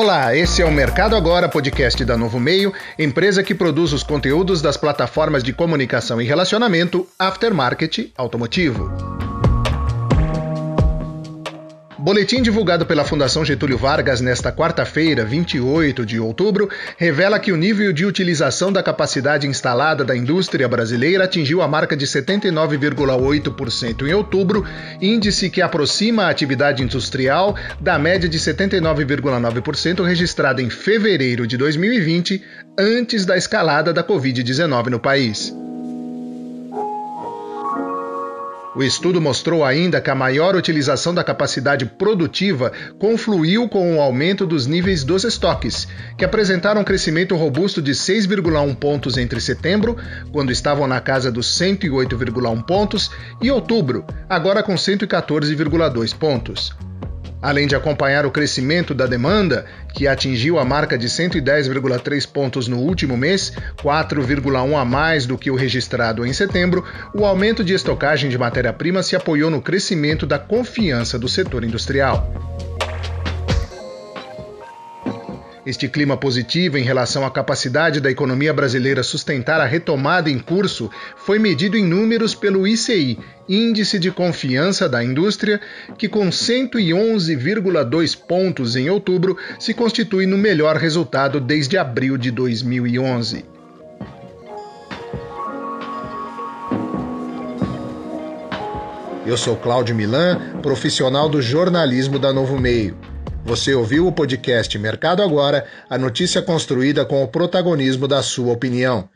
Olá, esse é o Mercado Agora, podcast da Novo Meio, empresa que produz os conteúdos das plataformas de comunicação e relacionamento Aftermarket Automotivo. Boletim divulgado pela Fundação Getúlio Vargas nesta quarta-feira, 28 de outubro, revela que o nível de utilização da capacidade instalada da indústria brasileira atingiu a marca de 79,8% em outubro, índice que aproxima a atividade industrial da média de 79,9% registrada em fevereiro de 2020, antes da escalada da Covid-19 no país. O estudo mostrou ainda que a maior utilização da capacidade produtiva confluiu com o aumento dos níveis dos estoques, que apresentaram um crescimento robusto de 6,1 pontos entre setembro, quando estavam na casa dos 108,1 pontos, e outubro, agora com 114,2 pontos. Além de acompanhar o crescimento da demanda, que atingiu a marca de 110,3 pontos no último mês, 4,1 a mais do que o registrado em setembro, o aumento de estocagem de matéria-prima se apoiou no crescimento da confiança do setor industrial. Este clima positivo em relação à capacidade da economia brasileira sustentar a retomada em curso foi medido em números pelo ICI, Índice de Confiança da Indústria, que com 111,2 pontos em outubro se constitui no melhor resultado desde abril de 2011. Eu sou Cláudio Milan, profissional do jornalismo da Novo Meio. Você ouviu o podcast Mercado Agora, a notícia construída com o protagonismo da sua opinião.